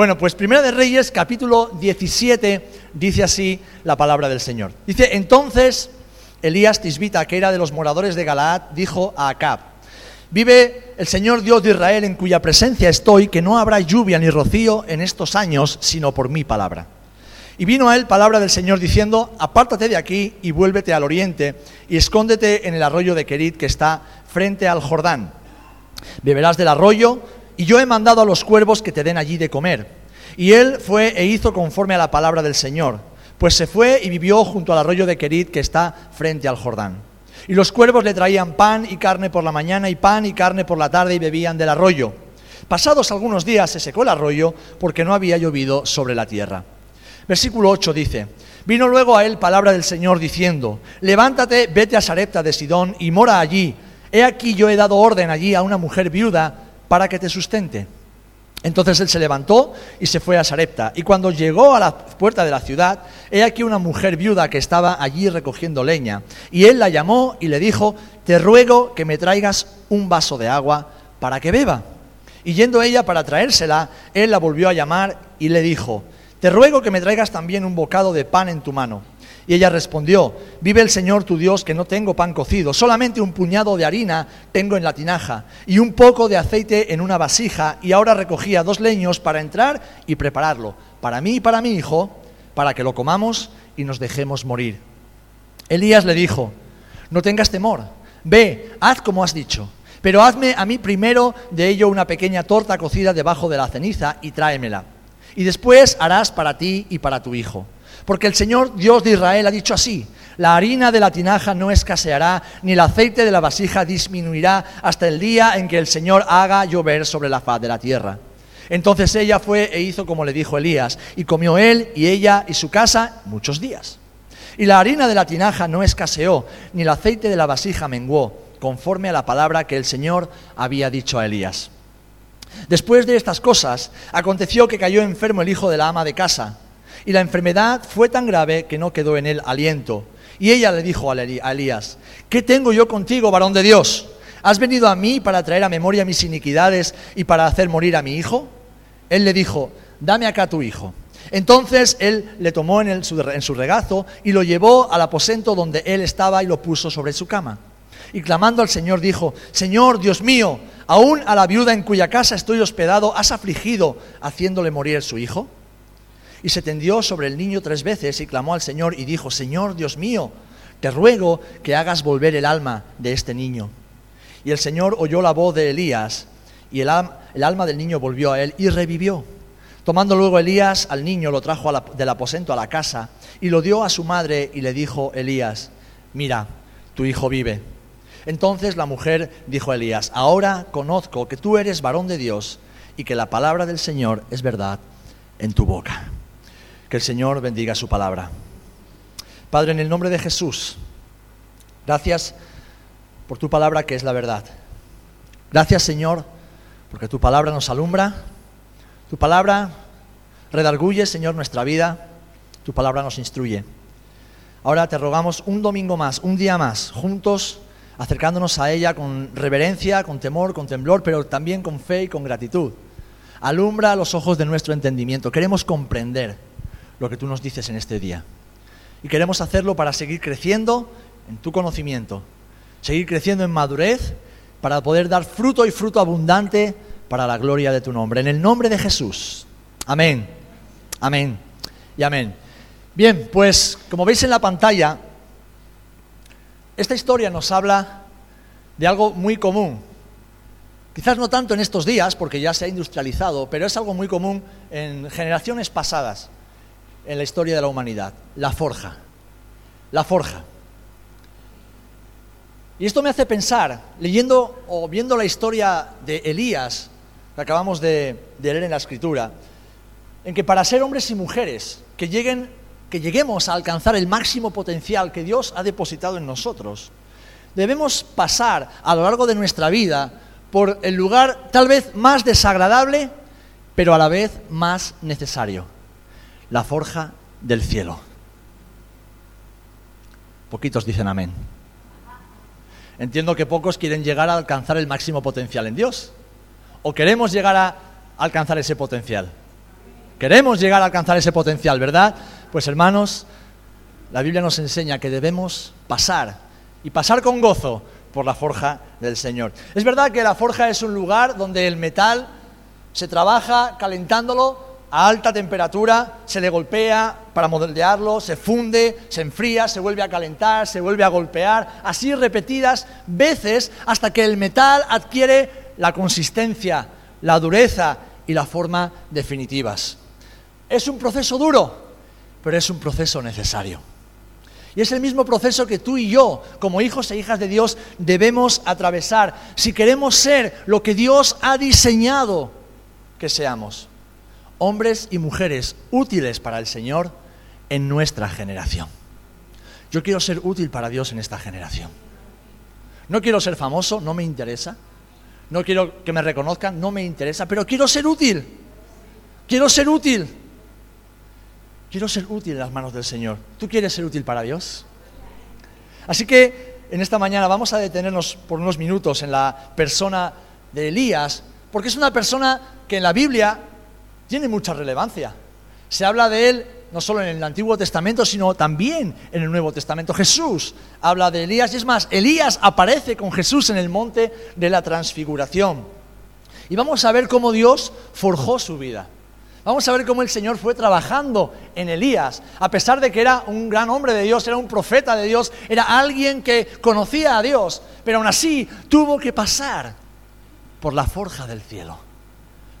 Bueno, pues Primera de Reyes, capítulo 17, dice así la palabra del Señor. Dice, entonces Elías Tisbita, que era de los moradores de Galaad, dijo a Acab, vive el Señor Dios de Israel en cuya presencia estoy, que no habrá lluvia ni rocío en estos años, sino por mi palabra. Y vino a él palabra del Señor diciendo, apártate de aquí y vuélvete al oriente y escóndete en el arroyo de Querit que está frente al Jordán. Beberás del arroyo y yo he mandado a los cuervos que te den allí de comer. Y él fue e hizo conforme a la palabra del Señor, pues se fue y vivió junto al arroyo de Querit que está frente al Jordán. Y los cuervos le traían pan y carne por la mañana y pan y carne por la tarde y bebían del arroyo. Pasados algunos días se secó el arroyo porque no había llovido sobre la tierra. Versículo 8 dice, vino luego a él palabra del Señor diciendo, levántate, vete a Sarepta de Sidón y mora allí. He aquí yo he dado orden allí a una mujer viuda para que te sustente. Entonces él se levantó y se fue a Sarepta. Y cuando llegó a la puerta de la ciudad, he aquí una mujer viuda que estaba allí recogiendo leña. Y él la llamó y le dijo, te ruego que me traigas un vaso de agua para que beba. Y yendo ella para traérsela, él la volvió a llamar y le dijo, te ruego que me traigas también un bocado de pan en tu mano. Y ella respondió, vive el Señor tu Dios que no tengo pan cocido, solamente un puñado de harina tengo en la tinaja y un poco de aceite en una vasija y ahora recogía dos leños para entrar y prepararlo, para mí y para mi hijo, para que lo comamos y nos dejemos morir. Elías le dijo, no tengas temor, ve, haz como has dicho, pero hazme a mí primero de ello una pequeña torta cocida debajo de la ceniza y tráemela y después harás para ti y para tu hijo. Porque el Señor Dios de Israel ha dicho así, la harina de la tinaja no escaseará, ni el aceite de la vasija disminuirá hasta el día en que el Señor haga llover sobre la faz de la tierra. Entonces ella fue e hizo como le dijo Elías, y comió él y ella y su casa muchos días. Y la harina de la tinaja no escaseó, ni el aceite de la vasija menguó, conforme a la palabra que el Señor había dicho a Elías. Después de estas cosas, aconteció que cayó enfermo el hijo de la ama de casa, y la enfermedad fue tan grave que no quedó en él aliento. Y ella le dijo a Elías, ¿qué tengo yo contigo, varón de Dios? ¿Has venido a mí para traer a memoria mis iniquidades y para hacer morir a mi hijo? Él le dijo, dame acá tu hijo. Entonces él le tomó en, en su regazo y lo llevó al aposento donde él estaba y lo puso sobre su cama. Y clamando al Señor dijo, Señor Dios mío, aún a la viuda en cuya casa estoy hospedado, ¿has afligido haciéndole morir su hijo? Y se tendió sobre el niño tres veces y clamó al Señor y dijo, Señor Dios mío, te ruego que hagas volver el alma de este niño. Y el Señor oyó la voz de Elías y el, alma del niño volvió a él y revivió. Tomando luego Elías al niño, lo trajo del aposento a la casa y lo dio a su madre y le dijo Elías, mira, tu hijo vive. Entonces la mujer dijo a Elías, ahora conozco que tú eres varón de Dios y que la palabra del Señor es verdad en tu boca. Que el Señor bendiga su palabra. Padre, en el nombre de Jesús, gracias por tu palabra que es la verdad. Gracias, Señor, porque tu palabra nos alumbra, tu palabra redarguye, Señor, nuestra vida, tu palabra nos instruye. Ahora te rogamos un domingo más, un día más, juntos acercándonos a ella con reverencia, con temor, con temblor, pero también con fe y con gratitud. Alumbra los ojos de nuestro entendimiento. Queremos comprender lo que tú nos dices en este día. Y queremos hacerlo para seguir creciendo en tu conocimiento, seguir creciendo en madurez, para poder dar fruto y fruto abundante para la gloria de tu nombre. En el nombre de Jesús. Amén. Amén. Y amén. Bien, pues como veis en la pantalla, esta historia nos habla de algo muy común. Quizás no tanto en estos días, porque ya se ha industrializado, pero es algo muy común en generaciones pasadas en la historia de la humanidad. La forja. La forja. Y esto me hace pensar, leyendo o viendo la historia de Elías, que acabamos de, leer en la escritura, en que para ser hombres y mujeres que lleguen que lleguemos a alcanzar el máximo potencial que Dios ha depositado en nosotros, debemos pasar a lo largo de nuestra vida por el lugar tal vez más desagradable, pero a la vez más necesario, la forja del cielo. Poquitos dicen amén. Entiendo que pocos quieren llegar a alcanzar el máximo potencial en Dios. ¿O queremos llegar a alcanzar ese potencial? Queremos llegar a alcanzar ese potencial, ¿verdad? Pues hermanos, la Biblia nos enseña que debemos pasar y pasar con gozo por la forja del Señor. Es verdad que la forja es un lugar donde el metal se trabaja calentándolo a alta temperatura, se le golpea para moldearlo, se funde, se enfría, se vuelve a calentar, se vuelve a golpear, así repetidas veces hasta que el metal adquiere la consistencia, la dureza y la forma definitivas. Es un proceso duro, pero es un proceso necesario. Y es el mismo proceso que tú y yo, como hijos e hijas de Dios, debemos atravesar si queremos ser lo que Dios ha diseñado que seamos. Hombres y mujeres útiles para el Señor en nuestra generación. Yo quiero ser útil para Dios en esta generación. No quiero ser famoso, no me interesa. No quiero que me reconozcan, no me interesa, pero quiero ser útil. Quiero ser útil. Quiero ser útil en las manos del Señor. ¿Tú quieres ser útil para Dios? Así que en esta mañana vamos a detenernos por unos minutos en la persona de Elías, porque es una persona que en la Biblia tiene mucha relevancia. Se habla de él no solo en el Antiguo Testamento, sino también en el Nuevo Testamento. Jesús habla de Elías y es más, Elías aparece con Jesús en el monte de la transfiguración. Y vamos a ver cómo Dios forjó su vida. Vamos a ver cómo el Señor fue trabajando en Elías, a pesar de que era un gran hombre de Dios, era un profeta de Dios, era alguien que conocía a Dios, pero aún así tuvo que pasar por la forja del cielo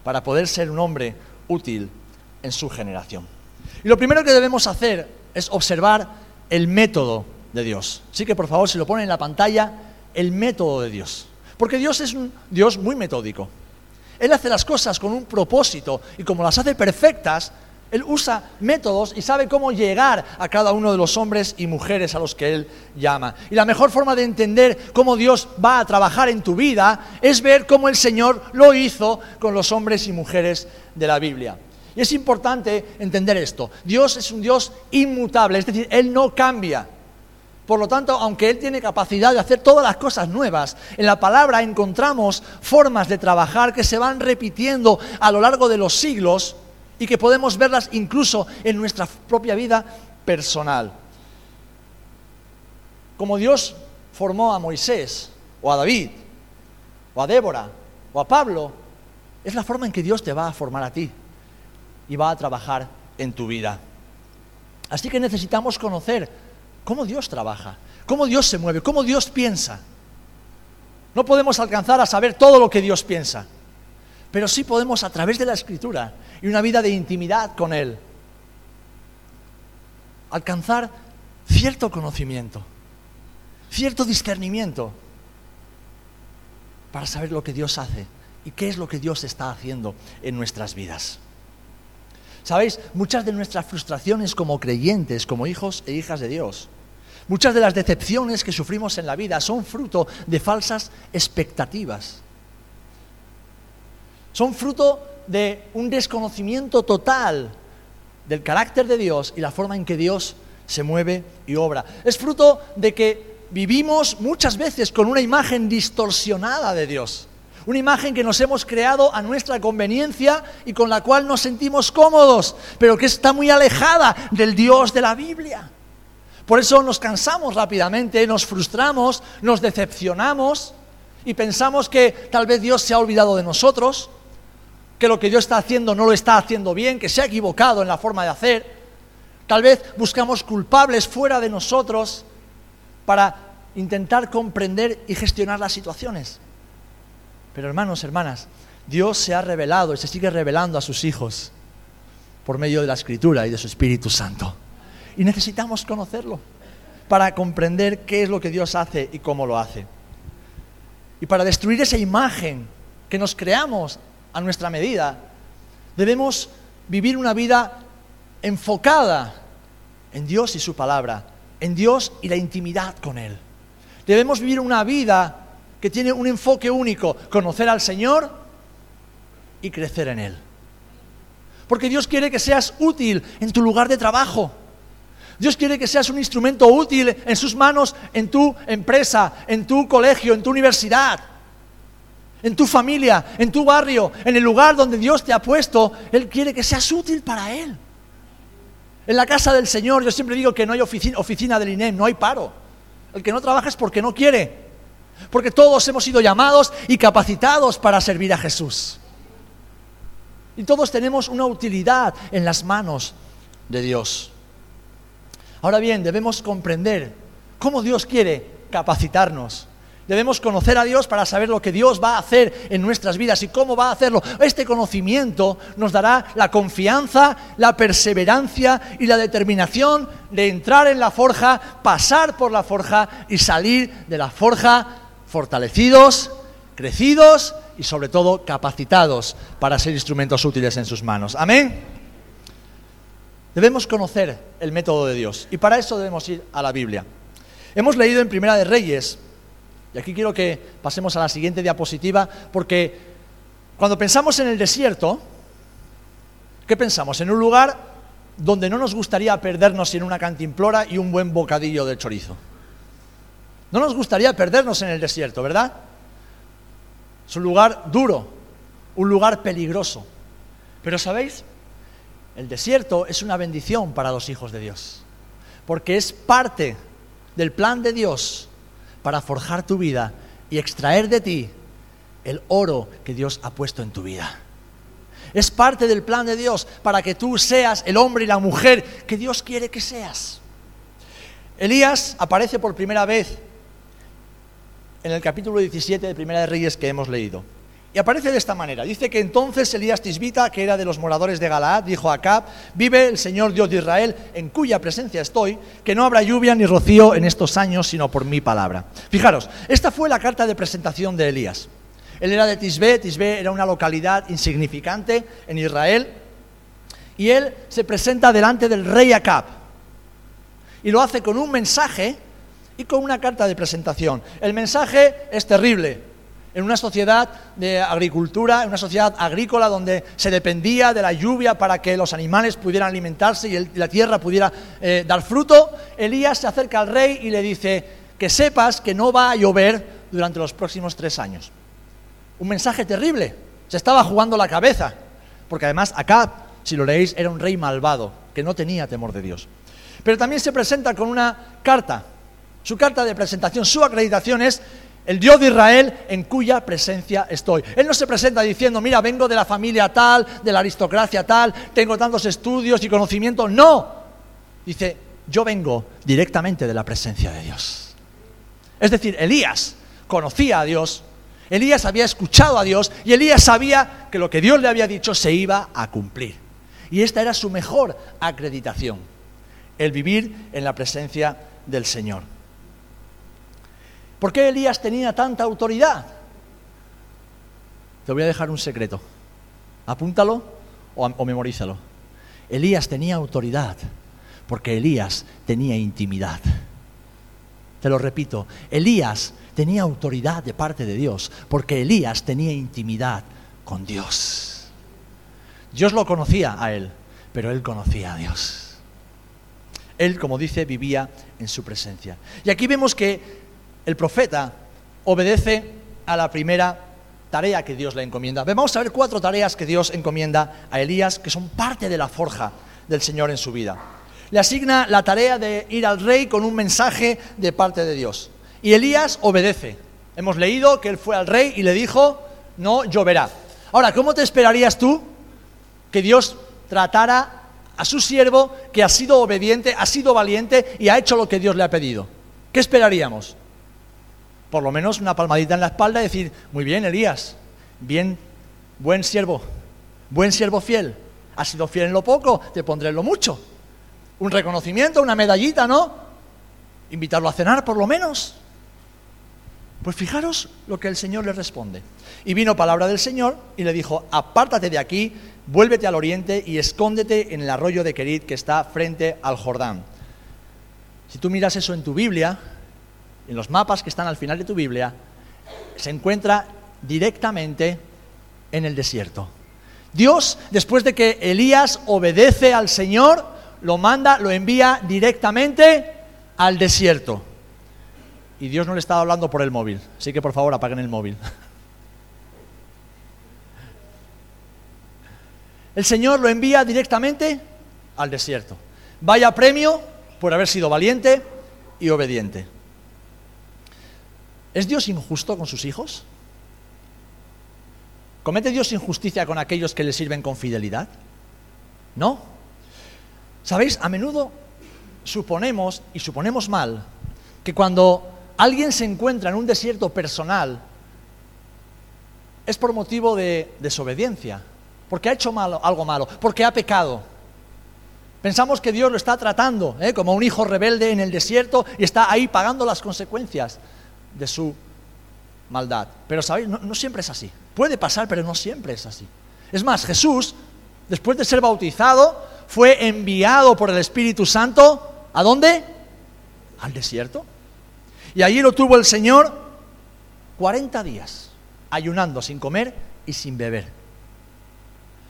para poder ser un hombre útil en su generación. Y lo primero que debemos hacer es observar el método de Dios. Así que por favor, si lo ponen en la pantalla, el método de Dios. Porque Dios es un Dios muy metódico. Él hace las cosas con un propósito y como las hace perfectas, Él usa métodos y sabe cómo llegar a cada uno de los hombres y mujeres a los que Él llama. Y la mejor forma de entender cómo Dios va a trabajar en tu vida es ver cómo el Señor lo hizo con los hombres y mujeres de la Biblia. Y es importante entender esto. Dios es un Dios inmutable, es decir, Él no cambia. Por lo tanto, aunque Él tiene capacidad de hacer todas las cosas nuevas, en la palabra encontramos formas de trabajar que se van repitiendo a lo largo de los siglos y que podemos verlas incluso en nuestra propia vida personal. Como Dios formó a Moisés, o a David, o a Débora, o a Pablo, es la forma en que Dios te va a formar a ti y va a trabajar en tu vida. Así que necesitamos conocer cómo Dios trabaja, cómo Dios se mueve, cómo Dios piensa. No podemos alcanzar a saber todo lo que Dios piensa, pero sí podemos a través de la escritura y una vida de intimidad con Él alcanzar cierto conocimiento, cierto discernimiento para saber lo que Dios hace y qué es lo que Dios está haciendo en nuestras vidas. Sabéis, muchas de nuestras frustraciones como creyentes, como hijos e hijas de Dios, muchas de las decepciones que sufrimos en la vida son fruto de falsas expectativas. Son fruto de un desconocimiento total del carácter de Dios y la forma en que Dios se mueve y obra. Es fruto de que vivimos muchas veces con una imagen distorsionada de Dios. Una imagen que nos hemos creado a nuestra conveniencia y con la cual nos sentimos cómodos, pero que está muy alejada del Dios de la Biblia. Por eso nos cansamos rápidamente, nos frustramos, nos decepcionamos y pensamos que tal vez Dios se ha olvidado de nosotros, que lo que Dios está haciendo no lo está haciendo bien, que se ha equivocado en la forma de hacer. Tal vez buscamos culpables fuera de nosotros para intentar comprender y gestionar las situaciones. Pero hermanos, hermanas, Dios se ha revelado y se sigue revelando a sus hijos por medio de la Escritura y de su Espíritu Santo. Y necesitamos conocerlo para comprender qué es lo que Dios hace y cómo lo hace. Y para destruir esa imagen que nos creamos a nuestra medida, debemos vivir una vida enfocada en Dios y su palabra, en Dios y la intimidad con Él. Debemos vivir una vida que tiene un enfoque único, conocer al Señor y crecer en Él. Porque Dios quiere que seas útil en tu lugar de trabajo. Dios quiere que seas un instrumento útil en sus manos, en tu empresa, en tu colegio, en tu universidad. En tu familia, en tu barrio, en el lugar donde Dios te ha puesto, Él quiere que seas útil para Él. En la casa del Señor, yo siempre digo que no hay oficina, del INEM, no hay paro. El que no trabaja es porque no quiere. Porque todos hemos sido llamados y capacitados para servir a Jesús. Y todos tenemos una utilidad en las manos de Dios. Ahora bien, debemos comprender cómo Dios quiere capacitarnos. Debemos conocer a Dios para saber lo que Dios va a hacer en nuestras vidas y cómo va a hacerlo. Este conocimiento nos dará la confianza, la perseverancia y la determinación de entrar en la forja, pasar por la forja y salir de la forja fortalecidos, crecidos y sobre todo capacitados para ser instrumentos útiles en sus manos. Amén. Debemos conocer el método de Dios y para eso debemos ir a la Biblia. Hemos leído en Primera de Reyes, y aquí quiero que pasemos a la siguiente diapositiva, porque cuando pensamos en el desierto, ¿qué pensamos? En un lugar donde no nos gustaría perdernos en una cantimplora y un buen bocadillo de chorizo. No nos gustaría perdernos en el desierto, ¿verdad? Es un lugar duro, un lugar peligroso. Pero ¿sabéis? El desierto es una bendición para los hijos de Dios, porque es parte del plan de Dios para forjar tu vida y extraer de ti el oro que Dios ha puesto en tu vida. Es parte del plan de Dios para que tú seas el hombre y la mujer que Dios quiere que seas. Elías aparece por primera vez en el capítulo 17 de Primera de Reyes que hemos leído. Y aparece de esta manera. Dice que entonces Elías Tisbita, que era de los moradores de Galaad, dijo a Acab, vive el Señor Dios de Israel, en cuya presencia estoy, que no habrá lluvia ni rocío en estos años, sino por mi palabra. Fijaros, esta fue la carta de presentación de Elías. Él era de Tisbe, Tisbe era una localidad insignificante en Israel, y él se presenta delante del rey Acab. Y lo hace con un mensaje y con una carta de presentación. El mensaje es terrible, en una sociedad de agricultura, en una sociedad agrícola donde se dependía de la lluvia para que los animales pudieran alimentarse y, la tierra pudiera eh, dar fruto, Elías se acerca al rey y le dice que sepas que no va a llover durante los próximos tres años. Un mensaje terrible, se estaba jugando la cabeza, porque además acá, si lo leéis, era un rey malvado, que no tenía temor de Dios. Pero también se presenta con una carta, su carta de presentación, su acreditación es el Dios de Israel en cuya presencia estoy. Él no se presenta diciendo, mira, vengo de la familia tal, de la aristocracia tal, tengo tantos estudios y conocimientos. No. Dice, yo vengo directamente de la presencia de Dios. Es decir, Elías conocía a Dios, Elías había escuchado a Dios y Elías sabía que lo que Dios le había dicho se iba a cumplir. Y esta era su mejor acreditación, el vivir en la presencia del Señor. ¿Por qué Elías tenía tanta autoridad? Te voy a dejar un secreto. Apúntalo o, memorízalo. Elías tenía autoridad porque Elías tenía intimidad. Te lo repito, Elías tenía autoridad de parte de Dios porque Elías tenía intimidad con Dios. Dios lo conocía a él, pero él conocía a Dios. Él, como dice, vivía en su presencia. Y aquí vemos que el profeta obedece a la primera tarea que Dios le encomienda. Vamos a ver cuatro tareas que Dios encomienda a Elías, que son parte de la forja del Señor en su vida. Le asigna la tarea de ir al rey con un mensaje de parte de Dios. Y Elías obedece. Hemos leído que él fue al rey y le dijo, no lloverá. Ahora, ¿cómo te esperarías tú que Dios tratara a su siervo que ha sido obediente, ha sido valiente y ha hecho lo que Dios le ha pedido? ¿Qué esperaríamos? Por lo menos una palmadita en la espalda y decir, muy bien, Elías, bien, buen siervo, buen siervo fiel, has sido fiel en lo poco, te pondré en lo mucho. Un reconocimiento, una medallita, ¿no? Invitarlo a cenar, por lo menos. Pues fijaros lo que el Señor le responde. Y vino palabra del Señor y le dijo, apártate de aquí, vuélvete al oriente y escóndete en el arroyo de Kerit que está frente al Jordán. Si tú miras eso en tu Biblia, en los mapas que están al final de tu Biblia, se encuentra directamente en el desierto. Dios, después de que Elías obedece al Señor, lo manda, lo envía directamente al desierto. Y Dios no le estaba hablando por el móvil, así que por favor apaguen el móvil. El Señor lo envía directamente al desierto. Vaya premio por haber sido valiente y obediente. ¿Es Dios injusto con sus hijos? ¿Comete Dios injusticia con aquellos que le sirven con fidelidad? No. ¿Sabéis? A menudo suponemos, y suponemos mal, que cuando alguien se encuentra en un desierto personal, es por motivo de desobediencia, porque ha hecho algo malo, porque ha pecado. Pensamos que Dios lo está tratando ¿eh? como un hijo rebelde en el desierto y está ahí pagando las consecuencias de su maldad. Pero sabéis, no, siempre es así. Puede pasar, pero no siempre es así. Es más, Jesús, después de ser bautizado, fue enviado por el Espíritu Santo, ¿a dónde? Al desierto. Y allí lo tuvo el Señor 40 días, ayunando sin comer y sin beber.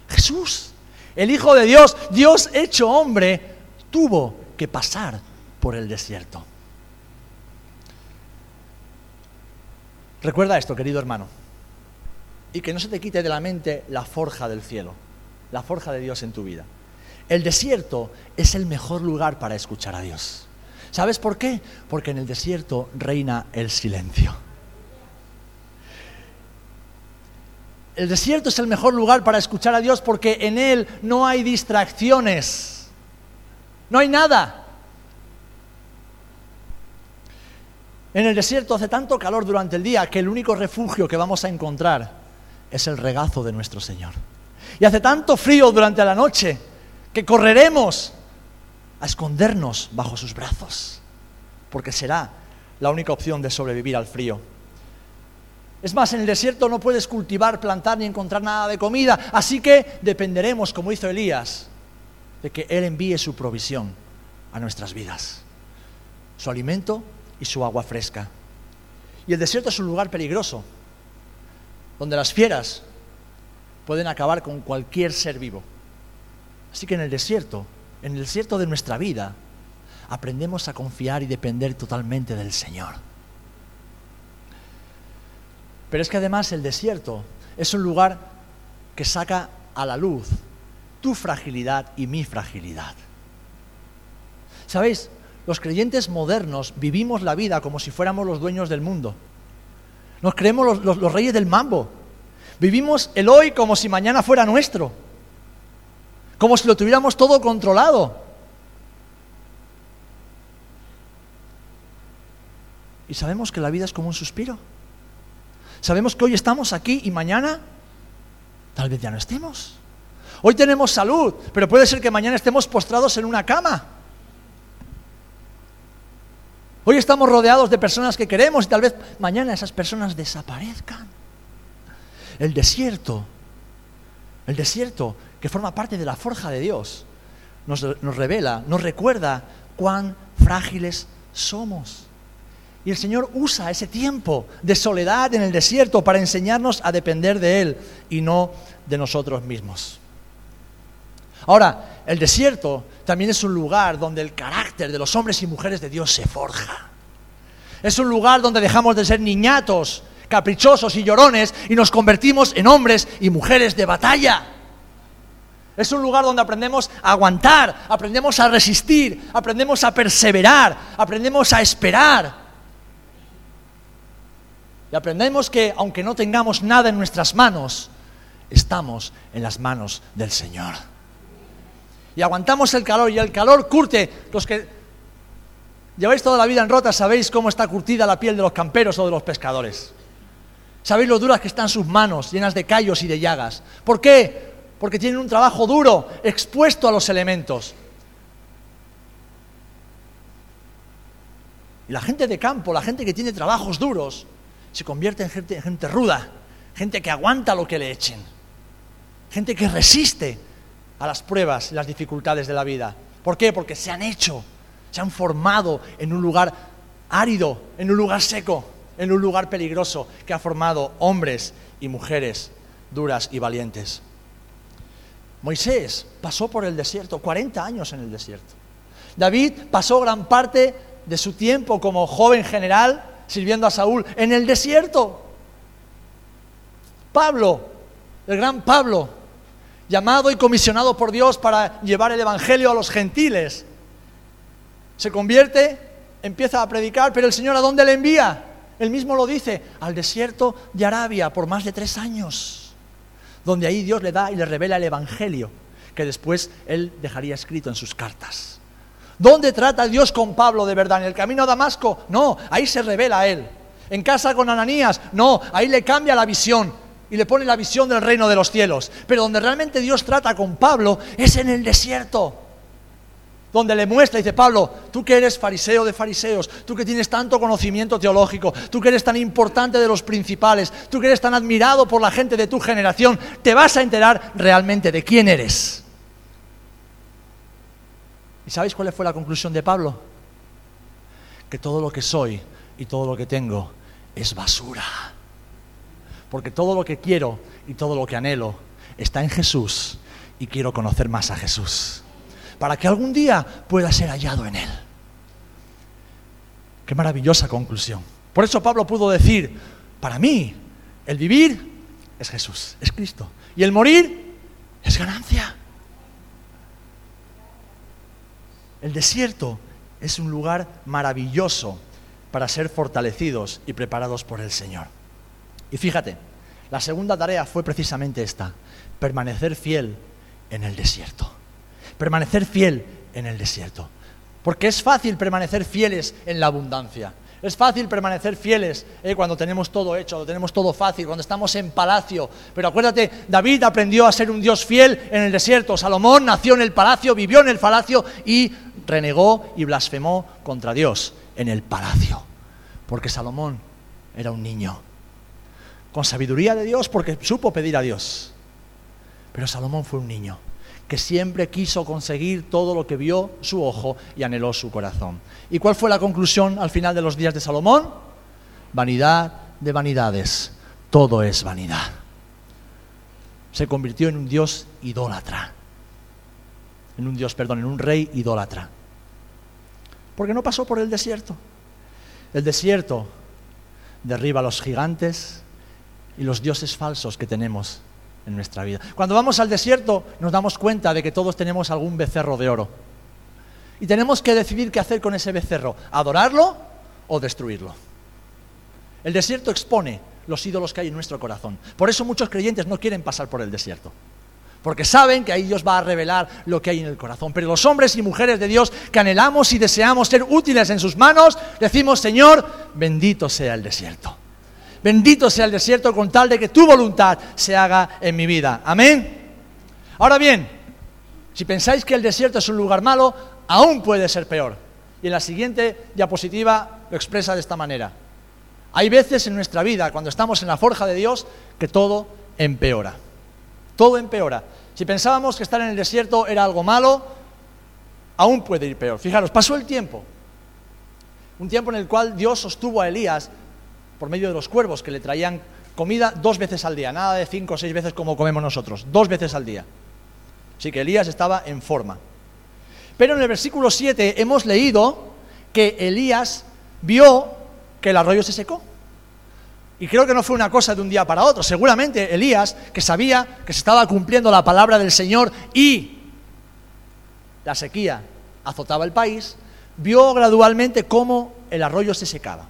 Jesús, el Hijo de Dios, Dios hecho hombre, tuvo que pasar por el desierto. Recuerda esto, querido hermano, y que no se te quite de la mente la forja del cielo, la forja de Dios en tu vida. El desierto es el mejor lugar para escuchar a Dios. ¿Sabes por qué? Porque en el desierto reina el silencio. El desierto es el mejor lugar para escuchar a Dios porque en él no hay distracciones. No hay nada. En el desierto hace tanto calor durante el día que el único refugio que vamos a encontrar es el regazo de nuestro Señor. Y hace tanto frío durante la noche que correremos a escondernos bajo sus brazos, porque será la única opción de sobrevivir al frío. Es más, en el desierto no puedes cultivar, plantar ni encontrar nada de comida, así que dependeremos, como hizo Elías, de que Él envíe su provisión a nuestras vidas. Su alimento y su agua fresca. Y el desierto es un lugar peligroso, donde las fieras pueden acabar con cualquier ser vivo. Así que en el desierto, en el desierto de nuestra vida, aprendemos a confiar y depender totalmente del Señor. Pero es que además el desierto es un lugar que saca a la luz tu fragilidad y mi fragilidad. ¿Sabéis? Los creyentes modernos vivimos la vida como si fuéramos los dueños del mundo. Nos creemos los, reyes del mambo. Vivimos el hoy como si mañana fuera nuestro. Como si lo tuviéramos todo controlado. Y sabemos que la vida es como un suspiro. Sabemos que hoy estamos aquí y mañana tal vez ya no estemos. Hoy tenemos salud, pero puede ser que mañana estemos postrados en una cama. Hoy estamos rodeados de personas que queremos y tal vez mañana esas personas desaparezcan. El desierto, el desierto que forma parte de la forja de Dios, nos, revela, nos recuerda cuán frágiles somos. Y el Señor usa ese tiempo de soledad en el desierto para enseñarnos a depender de Él y no de nosotros mismos. Ahora, el desierto también es un lugar donde el carácter de los hombres y mujeres de Dios se forja. Es un lugar donde dejamos de ser niñatos, caprichosos y llorones y nos convertimos en hombres y mujeres de batalla. Es un lugar donde aprendemos a aguantar, aprendemos a resistir, aprendemos a perseverar, aprendemos a esperar. Y aprendemos que aunque no tengamos nada en nuestras manos, estamos en las manos del Señor y aguantamos el calor y el calor curte. Los que lleváis toda la vida en rota sabéis cómo está curtida la piel de los camperos o de los pescadores. Sabéis lo duras que están sus manos, llenas de callos y de llagas. ¿Por qué? Porque tienen un trabajo duro, expuesto a los elementos. Y la gente de campo, la gente que tiene trabajos duros, se convierte en gente, en gente ruda, gente que aguanta lo que le echen, gente que resiste a las pruebas y las dificultades de la vida. ¿Por qué? Porque se han hecho, se han formado en un lugar árido, en un lugar seco, en un lugar peligroso, que ha formado hombres y mujeres duras y valientes. Moisés pasó por el desierto, 40 años en el desierto. David pasó gran parte de su tiempo como joven general sirviendo a Saúl en el desierto. Pablo, el gran Pablo, llamado y comisionado por Dios para llevar el Evangelio a los gentiles. Se convierte, empieza a predicar, pero el Señor ¿a dónde le envía? Él mismo lo dice, al desierto de Arabia por más de tres años, donde ahí Dios le da y le revela el Evangelio, que después él dejaría escrito en sus cartas. ¿Dónde trata Dios con Pablo de verdad? ¿En el camino a Damasco? No, ahí se revela a él. ¿En casa con Ananías? No, ahí le cambia la visión y le pone la visión del reino de los cielos. Pero donde realmente Dios trata con Pablo es en el desierto. Donde le muestra, dice Pablo, tú que eres fariseo de fariseos, tú que tienes tanto conocimiento teológico, tú que eres tan importante de los principales, tú que eres tan admirado por la gente de tu generación, te vas a enterar realmente de quién eres. ¿Y sabéis cuál fue la conclusión de Pablo? Que todo lo que soy y todo lo que tengo es basura. Porque todo lo que quiero y todo lo que anhelo está en Jesús y quiero conocer más a Jesús. Para que algún día pueda ser hallado en Él. Qué maravillosa conclusión. Por eso Pablo pudo decir, para mí, el vivir es Jesús, es Cristo. Y el morir es ganancia. El desierto es un lugar maravilloso para ser fortalecidos y preparados por el Señor. Y fíjate, la segunda tarea fue precisamente esta, permanecer fiel en el desierto. Permanecer fiel en el desierto. Porque es fácil permanecer fieles en la abundancia. Es fácil permanecer fieles eh, cuando tenemos todo hecho, cuando tenemos todo fácil, cuando estamos en palacio. Pero acuérdate, David aprendió a ser un Dios fiel en el desierto. Salomón nació en el palacio, vivió en el palacio y renegó y blasfemó contra Dios en el palacio, porque Salomón era un niño, con sabiduría de Dios porque supo pedir a Dios. Pero Salomón fue un niño que siempre quiso conseguir todo lo que vio su ojo y anheló su corazón. ¿Y cuál fue la conclusión al final de los días de Salomón? Vanidad de vanidades, todo es vanidad. Se convirtió en un dios idólatra, en un dios, perdón, en un rey idólatra porque no pasó por el desierto. El desierto derriba a los gigantes y los dioses falsos que tenemos en nuestra vida. Cuando vamos al desierto nos damos cuenta de que todos tenemos algún becerro de oro. Y tenemos que decidir qué hacer con ese becerro, adorarlo o destruirlo. El desierto expone los ídolos que hay en nuestro corazón. Por eso muchos creyentes no quieren pasar por el desierto porque saben que ahí Dios va a revelar lo que hay en el corazón. Pero los hombres y mujeres de Dios que anhelamos y deseamos ser útiles en sus manos, decimos, Señor, bendito sea el desierto. Bendito sea el desierto con tal de que tu voluntad se haga en mi vida. Amén. Ahora bien, si pensáis que el desierto es un lugar malo, aún puede ser peor. Y en la siguiente diapositiva lo expresa de esta manera. Hay veces en nuestra vida, cuando estamos en la forja de Dios, que todo empeora todo empeora. Si pensábamos que estar en el desierto era algo malo, aún puede ir peor. Fijaros, pasó el tiempo. Un tiempo en el cual Dios sostuvo a Elías por medio de los cuervos que le traían comida dos veces al día, nada de cinco o seis veces como comemos nosotros, dos veces al día. Así que Elías estaba en forma. Pero en el versículo 7 hemos leído que Elías vio que el arroyo se secó. Y creo que no fue una cosa de un día para otro. Seguramente Elías, que sabía que se estaba cumpliendo la palabra del Señor y la sequía azotaba el país, vio gradualmente cómo el arroyo se secaba.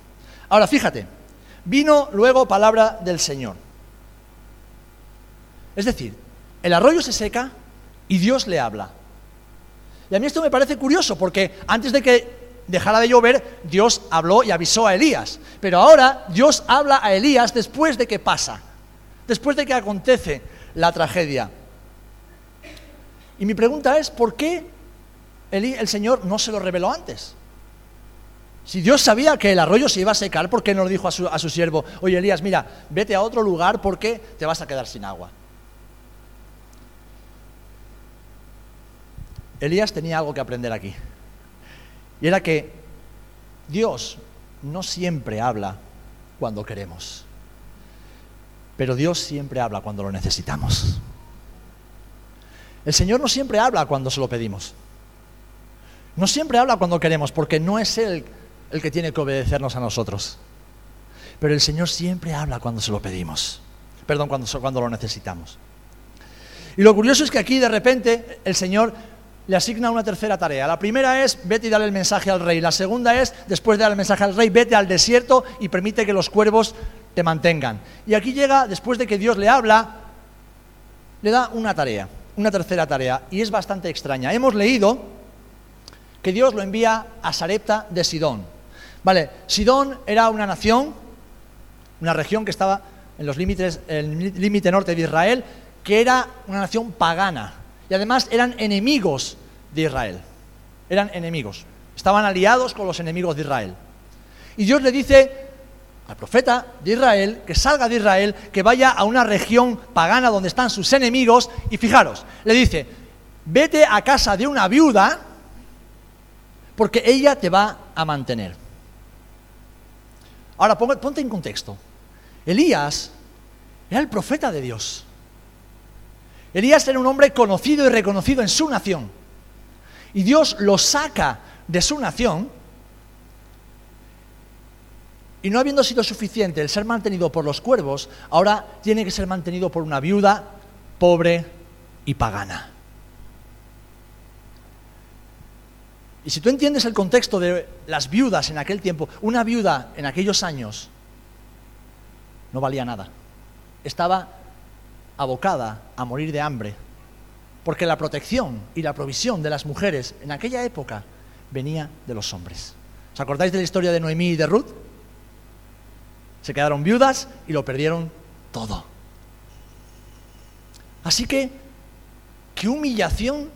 Ahora fíjate, vino luego palabra del Señor. Es decir, el arroyo se seca y Dios le habla. Y a mí esto me parece curioso porque antes de que dejara de llover, Dios habló y avisó a Elías. Pero ahora Dios habla a Elías después de que pasa, después de que acontece la tragedia. Y mi pregunta es, ¿por qué el Señor no se lo reveló antes? Si Dios sabía que el arroyo se iba a secar, ¿por qué no le dijo a su, a su siervo, oye Elías, mira, vete a otro lugar porque te vas a quedar sin agua? Elías tenía algo que aprender aquí. Y era que Dios no siempre habla cuando queremos, pero Dios siempre habla cuando lo necesitamos. El Señor no siempre habla cuando se lo pedimos. No siempre habla cuando queremos, porque no es Él el que tiene que obedecernos a nosotros. Pero el Señor siempre habla cuando se lo pedimos. Perdón, cuando, cuando lo necesitamos. Y lo curioso es que aquí de repente el Señor le asigna una tercera tarea. La primera es, vete y dale el mensaje al rey. La segunda es, después de dar el mensaje al rey, vete al desierto y permite que los cuervos te mantengan. Y aquí llega, después de que Dios le habla, le da una tarea, una tercera tarea, y es bastante extraña. Hemos leído que Dios lo envía a Sarepta de Sidón. Vale, Sidón era una nación, una región que estaba en los límites, el límite norte de Israel, que era una nación pagana. Y además eran enemigos de Israel. Eran enemigos. Estaban aliados con los enemigos de Israel. Y Dios le dice al profeta de Israel que salga de Israel, que vaya a una región pagana donde están sus enemigos. Y fijaros, le dice, vete a casa de una viuda porque ella te va a mantener. Ahora, ponte en contexto. Elías era el profeta de Dios. Elías era un hombre conocido y reconocido en su nación. Y Dios lo saca de su nación. Y no habiendo sido suficiente el ser mantenido por los cuervos, ahora tiene que ser mantenido por una viuda pobre y pagana. Y si tú entiendes el contexto de las viudas en aquel tiempo, una viuda en aquellos años no valía nada. Estaba abocada a morir de hambre, porque la protección y la provisión de las mujeres en aquella época venía de los hombres. ¿Os acordáis de la historia de Noemí y de Ruth? Se quedaron viudas y lo perdieron todo. Así que, qué humillación,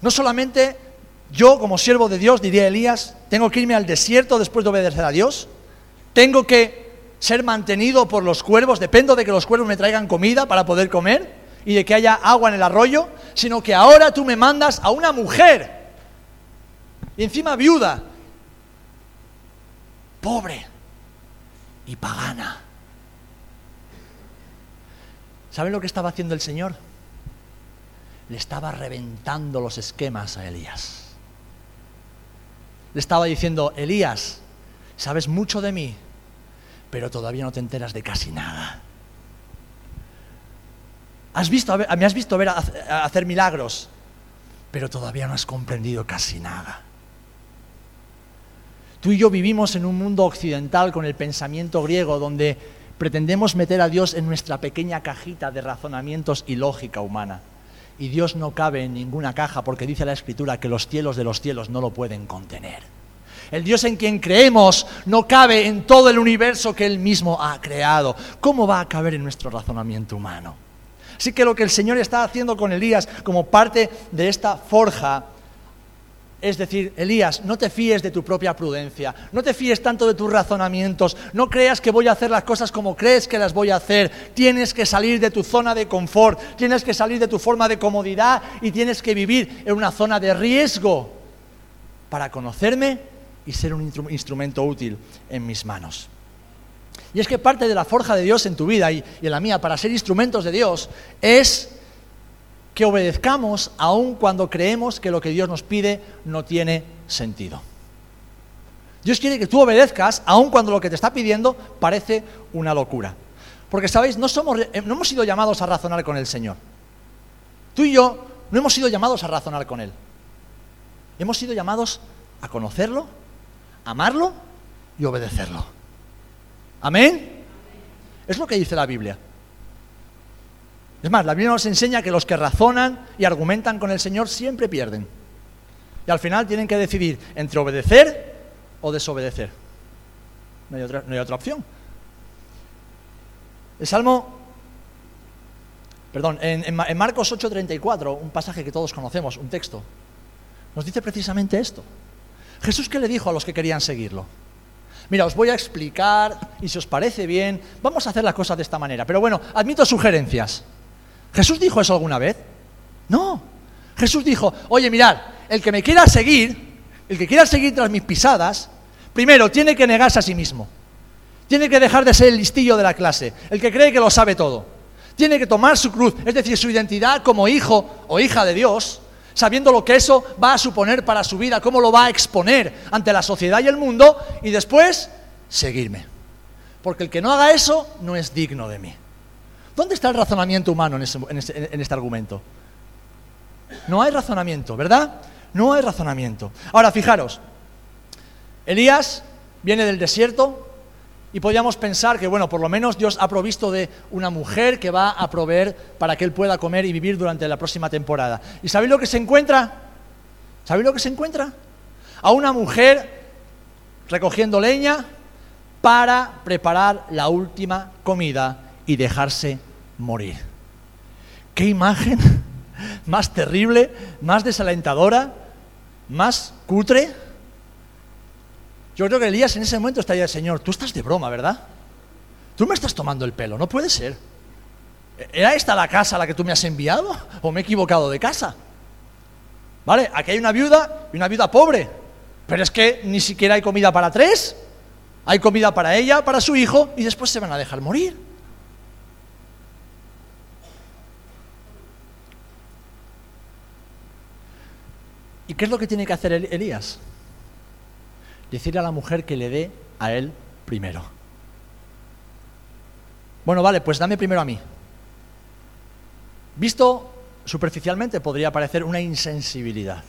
no solamente yo, como siervo de Dios, diría Elías, tengo que irme al desierto después de obedecer a Dios. Tengo que ser mantenido por los cuervos. Dependo de que los cuervos me traigan comida para poder comer y de que haya agua en el arroyo. Sino que ahora tú me mandas a una mujer. Y encima viuda. Pobre y pagana. ¿Saben lo que estaba haciendo el Señor? Le estaba reventando los esquemas a Elías le estaba diciendo, Elías, sabes mucho de mí, pero todavía no te enteras de casi nada. Has visto, me has visto ver hacer milagros, pero todavía no has comprendido casi nada. Tú y yo vivimos en un mundo occidental con el pensamiento griego donde pretendemos meter a Dios en nuestra pequeña cajita de razonamientos y lógica humana. Y Dios no cabe en ninguna caja porque dice la Escritura que los cielos de los cielos no lo pueden contener. El Dios en quien creemos no cabe en todo el universo que Él mismo ha creado. ¿Cómo va a caber en nuestro razonamiento humano? Así que lo que el Señor está haciendo con Elías como parte de esta forja es decir, Elías, no te fíes de tu propia prudencia, no te fíes tanto de tus razonamientos, no creas que voy a hacer las cosas como crees que las voy a hacer. Tienes que salir de tu zona de confort, tienes que salir de tu forma de comodidad y tienes que vivir en una zona de riesgo para conocerme y ser un instrumento útil en mis manos. Y es que parte de la forja de Dios en tu vida y, en la mía para ser instrumentos de Dios es que obedezcamos aun cuando creemos que lo que Dios nos pide no tiene sentido. Dios quiere que tú obedezcas aun cuando lo que te está pidiendo parece una locura. Porque, ¿sabéis? No, somos, eh, no hemos sido llamados a razonar con el Señor. Tú y yo no hemos sido llamados a razonar con Él. Hemos sido llamados a conocerlo, amarlo y obedecerlo. Amén. Es lo que dice la Biblia. Es más, la Biblia nos enseña que los que razonan y argumentan con el Señor siempre pierden. Y al final tienen que decidir entre obedecer o desobedecer. No hay otra, no hay otra opción. El Salmo, perdón, en, en Marcos 8:34, un pasaje que todos conocemos, un texto, nos dice precisamente esto. Jesús, ¿qué le dijo a los que querían seguirlo? Mira, os voy a explicar y si os parece bien, vamos a hacer las cosas de esta manera. Pero bueno, admito sugerencias. ¿Jesús dijo eso alguna vez? No. Jesús dijo, oye, mirad, el que me quiera seguir, el que quiera seguir tras mis pisadas, primero tiene que negarse a sí mismo. Tiene que dejar de ser el listillo de la clase, el que cree que lo sabe todo. Tiene que tomar su cruz, es decir, su identidad como hijo o hija de Dios, sabiendo lo que eso va a suponer para su vida, cómo lo va a exponer ante la sociedad y el mundo, y después seguirme. Porque el que no haga eso no es digno de mí. ¿Dónde está el razonamiento humano en, este argumento? No hay razonamiento, ¿verdad? No hay razonamiento. Ahora, fijaros, Elías viene del desierto y podríamos pensar que, bueno, por lo menos Dios ha provisto de una mujer que va a proveer para que él pueda comer y vivir durante la próxima temporada. ¿Y sabéis lo que se encuentra? ¿Sabéis lo que se encuentra? A una mujer recogiendo leña para preparar la última comida y dejarse morir. ¿Qué imagen más terrible, más desalentadora, más cutre? Yo creo que Elías en ese momento estaría, Señor, tú estás de broma, ¿verdad? Tú me estás tomando el pelo, no puede ser. ¿Era esta la casa a la que tú me has enviado? ¿O me he equivocado de casa? ¿Vale? Aquí hay una viuda y una viuda pobre. Pero es que ni siquiera hay comida para tres. Hay comida para ella, para su hijo, y después se van a dejar morir. ¿Y qué es lo que tiene que hacer Elías? Decirle a la mujer que le dé a él primero. Bueno, vale, pues dame primero a mí. Visto superficialmente podría parecer una insensibilidad,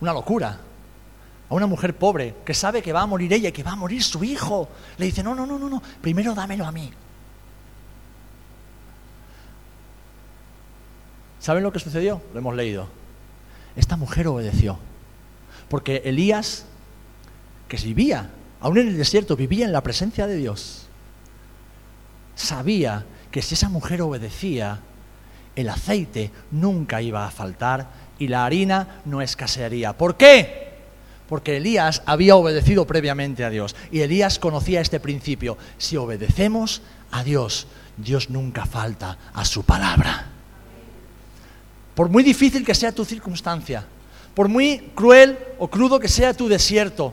una locura. A una mujer pobre que sabe que va a morir ella y que va a morir su hijo, le dice, no, no, no, no, no, primero dámelo a mí. ¿Saben lo que sucedió? Lo hemos leído. Esta mujer obedeció. Porque Elías, que vivía, aún en el desierto, vivía en la presencia de Dios, sabía que si esa mujer obedecía, el aceite nunca iba a faltar y la harina no escasearía. ¿Por qué? Porque Elías había obedecido previamente a Dios y Elías conocía este principio. Si obedecemos a Dios, Dios nunca falta a su palabra. Por muy difícil que sea tu circunstancia, por muy cruel o crudo que sea tu desierto,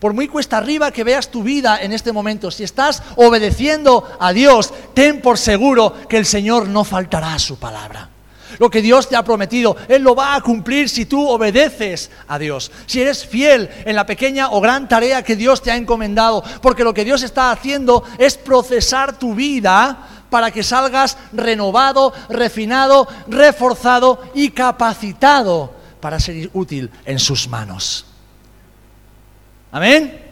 por muy cuesta arriba que veas tu vida en este momento, si estás obedeciendo a Dios, ten por seguro que el Señor no faltará a su palabra. Lo que Dios te ha prometido, Él lo va a cumplir si tú obedeces a Dios. Si eres fiel en la pequeña o gran tarea que Dios te ha encomendado. Porque lo que Dios está haciendo es procesar tu vida para que salgas renovado, refinado, reforzado y capacitado para ser útil en sus manos. Amén.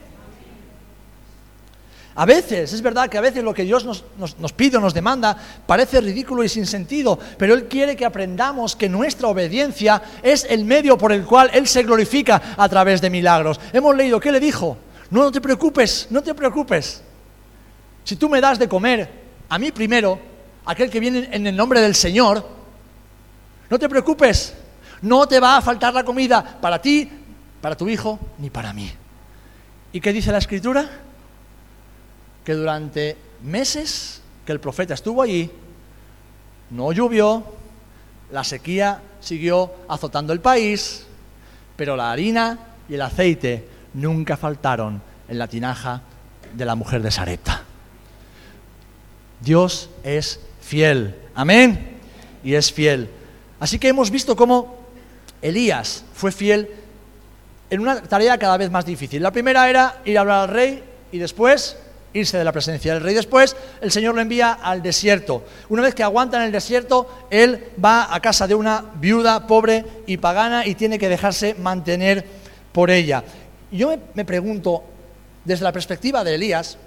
A veces, es verdad que a veces lo que Dios nos, nos, pide o nos demanda parece ridículo y sin sentido, pero Él quiere que aprendamos que nuestra obediencia es el medio por el cual Él se glorifica a través de milagros. Hemos leído, ¿qué le dijo? No, no te preocupes, no te preocupes. Si tú me das de comer, a mí primero, aquel que viene en el nombre del Señor, no te preocupes, no te va a faltar la comida para ti, para tu hijo, ni para mí. ¿Y qué dice la escritura? Que durante meses que el profeta estuvo allí, no llovió, la sequía siguió azotando el país, pero la harina y el aceite nunca faltaron en la tinaja de la mujer de Sarepta. Dios es fiel, amén, y es fiel. Así que hemos visto cómo Elías fue fiel en una tarea cada vez más difícil. La primera era ir a hablar al rey y después irse de la presencia del rey. Después el Señor lo envía al desierto. Una vez que aguanta en el desierto, él va a casa de una viuda pobre y pagana y tiene que dejarse mantener por ella. Yo me pregunto, desde la perspectiva de Elías,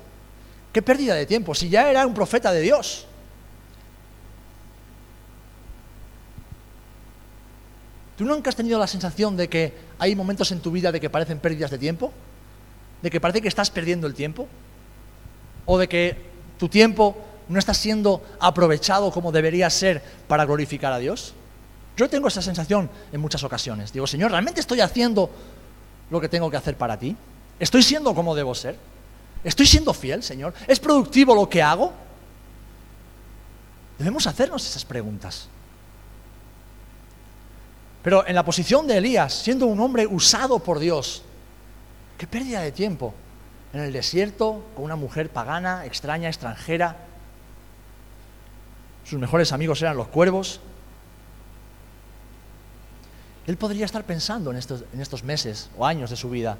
qué pérdida de tiempo, si ya era un profeta de Dios. ¿Tú nunca has tenido la sensación de que hay momentos en tu vida de que parecen pérdidas de tiempo? ¿De que parece que estás perdiendo el tiempo? ¿O de que tu tiempo no está siendo aprovechado como debería ser para glorificar a Dios? Yo tengo esa sensación en muchas ocasiones. Digo, Señor, ¿realmente estoy haciendo lo que tengo que hacer para ti? ¿Estoy siendo como debo ser? ¿Estoy siendo fiel, Señor? ¿Es productivo lo que hago? Debemos hacernos esas preguntas. Pero en la posición de Elías, siendo un hombre usado por Dios, qué pérdida de tiempo. En el desierto, con una mujer pagana, extraña, extranjera. Sus mejores amigos eran los cuervos. Él podría estar pensando en estos, en estos meses o años de su vida,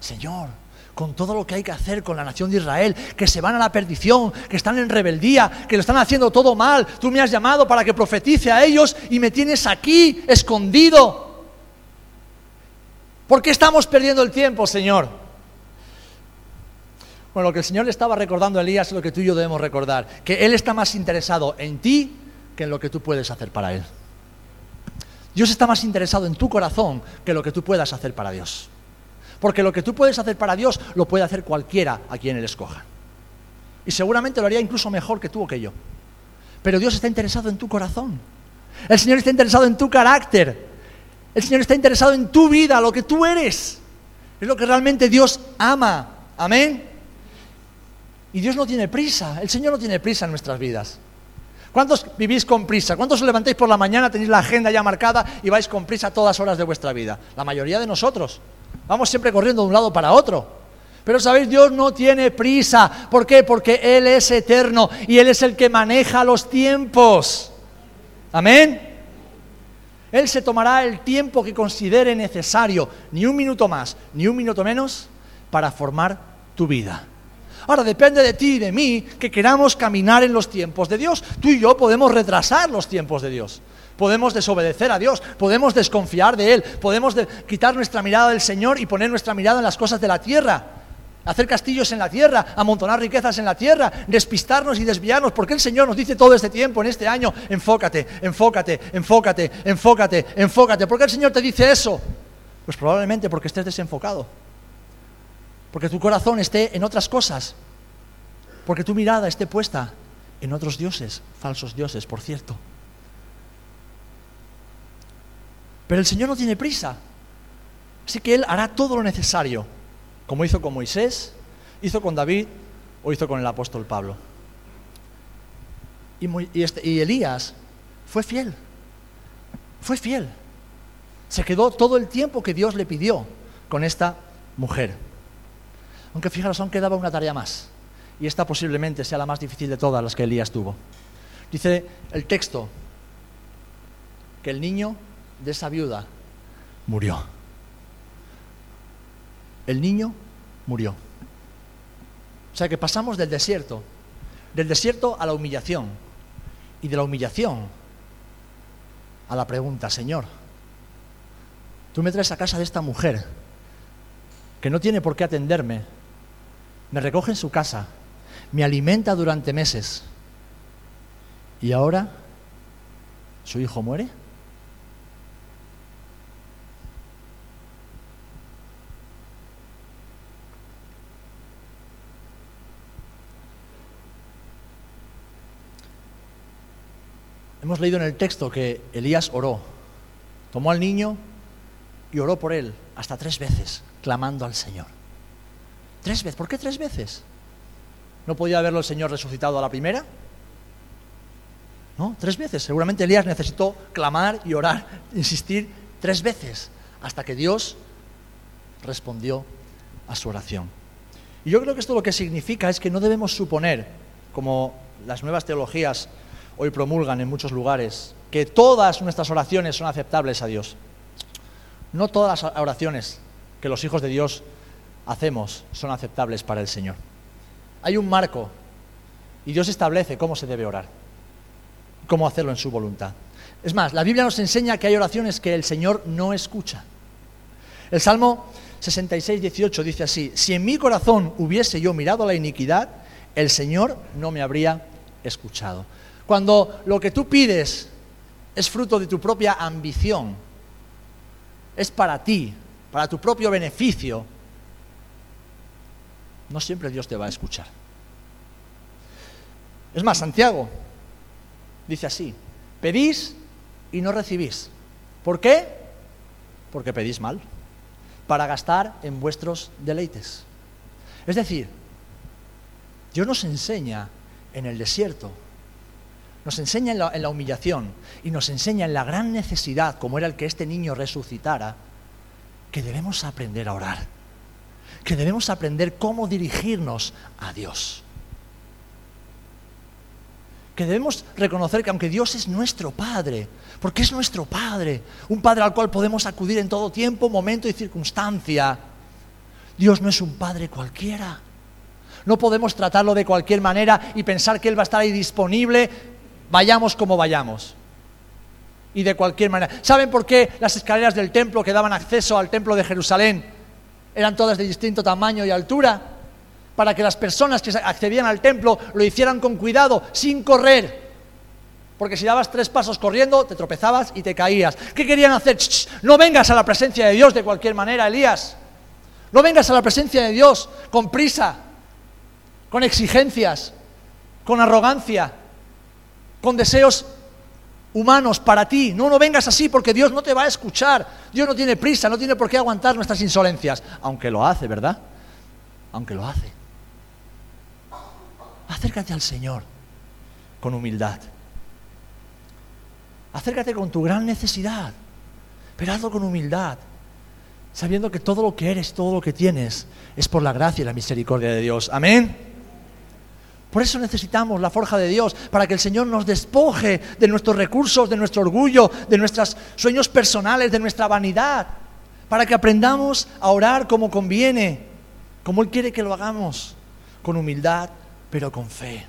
Señor, con todo lo que hay que hacer con la nación de Israel, que se van a la perdición, que están en rebeldía, que lo están haciendo todo mal. Tú me has llamado para que profetice a ellos y me tienes aquí escondido. ¿Por qué estamos perdiendo el tiempo, Señor? Bueno, lo que el Señor le estaba recordando a Elías es lo que tú y yo debemos recordar, que Él está más interesado en ti que en lo que tú puedes hacer para Él. Dios está más interesado en tu corazón que lo que tú puedas hacer para Dios. Porque lo que tú puedes hacer para Dios lo puede hacer cualquiera a quien Él escoja. Y seguramente lo haría incluso mejor que tú o que yo. Pero Dios está interesado en tu corazón. El Señor está interesado en tu carácter. El Señor está interesado en tu vida, lo que tú eres. Es lo que realmente Dios ama. Amén. Y Dios no tiene prisa. El Señor no tiene prisa en nuestras vidas. ¿Cuántos vivís con prisa? ¿Cuántos os levantáis por la mañana, tenéis la agenda ya marcada y vais con prisa todas horas de vuestra vida? La mayoría de nosotros. Vamos siempre corriendo de un lado para otro. Pero sabéis, Dios no tiene prisa. ¿Por qué? Porque Él es eterno y Él es el que maneja los tiempos. Amén. Él se tomará el tiempo que considere necesario, ni un minuto más, ni un minuto menos, para formar tu vida. Ahora depende de ti y de mí que queramos caminar en los tiempos de Dios. Tú y yo podemos retrasar los tiempos de Dios podemos desobedecer a Dios, podemos desconfiar de Él, podemos quitar nuestra mirada del Señor y poner nuestra mirada en las cosas de la tierra, hacer castillos en la tierra, amontonar riquezas en la tierra, despistarnos y desviarnos, porque el Señor nos dice todo este tiempo, en este año, enfócate, enfócate, enfócate, enfócate, enfócate. ¿Por qué el Señor te dice eso? Pues probablemente porque estés desenfocado, porque tu corazón esté en otras cosas, porque tu mirada esté puesta en otros dioses, falsos dioses, por cierto. Pero el Señor no tiene prisa. Así que Él hará todo lo necesario, como hizo con Moisés, hizo con David o hizo con el apóstol Pablo. Y, este, y Elías fue fiel, fue fiel. Se quedó todo el tiempo que Dios le pidió con esta mujer. Aunque fijaros, aún quedaba una tarea más. Y esta posiblemente sea la más difícil de todas las que Elías tuvo. Dice el texto que el niño de esa viuda murió. El niño murió. O sea que pasamos del desierto, del desierto a la humillación y de la humillación a la pregunta, Señor, tú me traes a casa de esta mujer que no tiene por qué atenderme, me recoge en su casa, me alimenta durante meses y ahora su hijo muere. Hemos leído en el texto que Elías oró, tomó al niño y oró por él hasta tres veces, clamando al Señor. Tres veces. ¿Por qué tres veces? ¿No podía haberlo el Señor resucitado a la primera? ¿No? Tres veces. Seguramente Elías necesitó clamar y orar, insistir tres veces, hasta que Dios respondió a su oración. Y yo creo que esto lo que significa es que no debemos suponer, como las nuevas teologías hoy promulgan en muchos lugares, que todas nuestras oraciones son aceptables a Dios. No todas las oraciones que los hijos de Dios hacemos son aceptables para el Señor. Hay un marco y Dios establece cómo se debe orar, cómo hacerlo en su voluntad. Es más, la Biblia nos enseña que hay oraciones que el Señor no escucha. El Salmo 66, 18 dice así, si en mi corazón hubiese yo mirado la iniquidad, el Señor no me habría escuchado. Cuando lo que tú pides es fruto de tu propia ambición, es para ti, para tu propio beneficio, no siempre Dios te va a escuchar. Es más, Santiago dice así, pedís y no recibís. ¿Por qué? Porque pedís mal, para gastar en vuestros deleites. Es decir, Dios nos enseña en el desierto nos enseña en la, humillación y nos enseña en la gran necesidad, como era el que este niño resucitara, que debemos aprender a orar, que debemos aprender cómo dirigirnos a Dios, que debemos reconocer que aunque Dios es nuestro Padre, porque es nuestro Padre, un Padre al cual podemos acudir en todo tiempo, momento y circunstancia, Dios no es un padre cualquiera. No podemos tratarlo de cualquier manera y pensar que Él va a estar ahí disponible, vayamos como vayamos. Y de cualquier manera. ¿Saben por qué las escaleras del templo que daban acceso al templo de Jerusalén eran todas de distinto tamaño y altura? Para que las personas que accedían al templo lo hicieran con cuidado, sin correr. Porque si dabas tres pasos corriendo, te tropezabas y te caías. ¿Qué querían hacer? no vengas a la presencia de Dios de cualquier manera, Elías. No vengas a la presencia de Dios con prisa, con exigencias, con arrogancia, con deseos humanos para ti. No, no vengas así porque Dios no te va a escuchar. Dios no tiene prisa, no tiene por qué aguantar nuestras insolencias. Aunque lo hace, ¿verdad? Aunque lo hace. Acércate al Señor con humildad. Acércate con tu gran necesidad, pero hazlo con humildad, sabiendo que todo lo que eres, todo lo que tienes, es por la gracia y la misericordia de Dios. Amén. Por eso necesitamos la forja de Dios, para que el Señor nos despoje de nuestros recursos, de nuestro orgullo, de nuestros sueños personales, de nuestra vanidad, para que aprendamos a orar como conviene, como Él quiere que lo hagamos, con humildad, pero con fe.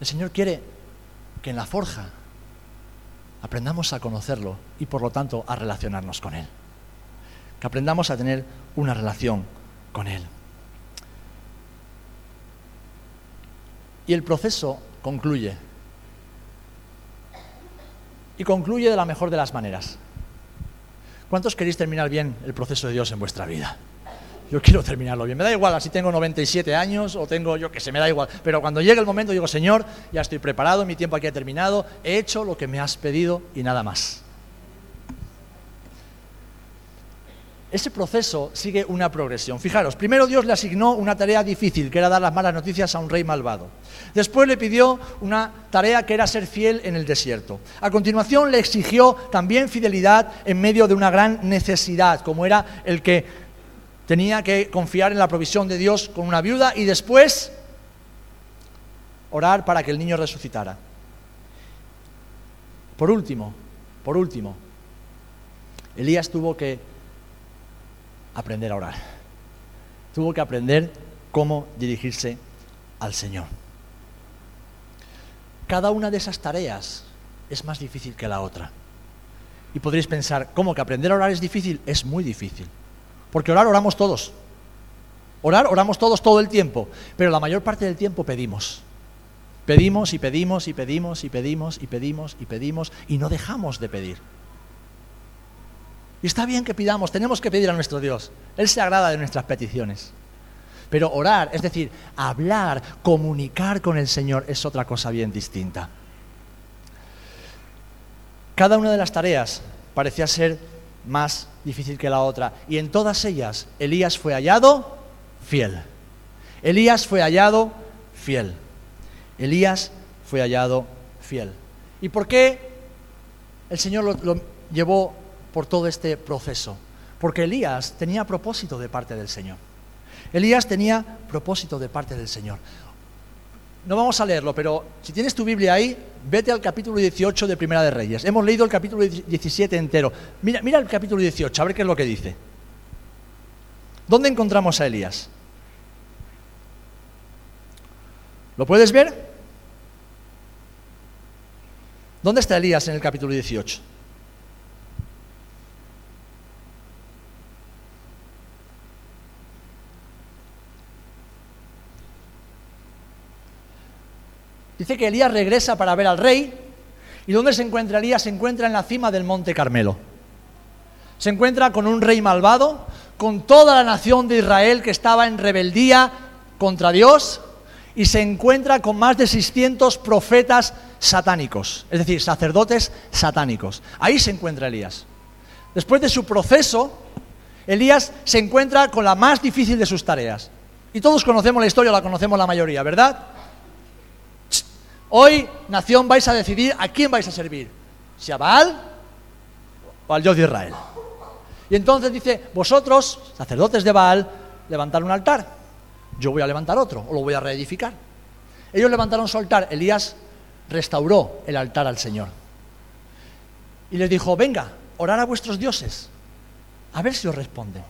El Señor quiere que en la forja aprendamos a conocerlo y por lo tanto a relacionarnos con Él. Que aprendamos a tener una relación con Él. Y el proceso concluye. Y concluye de la mejor de las maneras. ¿Cuántos queréis terminar bien el proceso de Dios en vuestra vida? Yo quiero terminarlo bien. Me da igual si tengo 97 años o tengo, yo que sé, me da igual. Pero cuando llegue el momento digo, Señor, ya estoy preparado, mi tiempo aquí ha terminado, he hecho lo que me has pedido y nada más. Ese proceso sigue una progresión. Fijaros, primero Dios le asignó una tarea difícil, que era dar las malas noticias a un rey malvado. Después le pidió una tarea que era ser fiel en el desierto. A continuación le exigió también fidelidad en medio de una gran necesidad, como era el que tenía que confiar en la provisión de Dios con una viuda y después orar para que el niño resucitara. Por último, por último, Elías tuvo que aprender a orar. Tuvo que aprender cómo dirigirse al Señor. Cada una de esas tareas es más difícil que la otra. Y podréis pensar, ¿cómo que aprender a orar es difícil? Es muy difícil. Porque orar oramos todos. Orar oramos todos todo el tiempo, pero la mayor parte del tiempo pedimos. Pedimos y pedimos y pedimos y pedimos y pedimos y pedimos y no dejamos de pedir. Y está bien que pidamos, tenemos que pedir a nuestro Dios. Él se agrada de nuestras peticiones. Pero orar, es decir, hablar, comunicar con el Señor es otra cosa bien distinta. Cada una de las tareas parecía ser más difícil que la otra. Y en todas ellas Elías fue hallado fiel. Elías fue hallado fiel. Elías fue hallado fiel. ¿Y por qué el Señor lo, llevó por todo este proceso? Porque Elías tenía propósito de parte del Señor. Elías tenía propósito de parte del Señor. No vamos a leerlo, pero si tienes tu Biblia ahí, vete al capítulo 18 de Primera de Reyes. Hemos leído el capítulo 17 entero. Mira, mira el capítulo 18, a ver qué es lo que dice. ¿Dónde encontramos a Elías? ¿Lo puedes ver? ¿Dónde está Elías en el capítulo 18? Dice que Elías regresa para ver al rey. ¿Y dónde se encuentra Elías? Se encuentra en la cima del monte Carmelo. Se encuentra con un rey malvado, con toda la nación de Israel que estaba en rebeldía contra Dios, y se encuentra con más de 600 profetas satánicos, es decir, sacerdotes satánicos. Ahí se encuentra Elías. Después de su proceso, Elías se encuentra con la más difícil de sus tareas. Y todos conocemos la historia, la conocemos la mayoría, ¿verdad? Hoy, nación, vais a decidir a quién vais a servir. Si a Baal o al Dios de Israel. Y entonces dice, vosotros, sacerdotes de Baal, levantar un altar. Yo voy a levantar otro, o lo voy a reedificar. Ellos levantaron su altar. Elías restauró el altar al Señor. Y les dijo, venga, orar a vuestros dioses, a ver si os responden.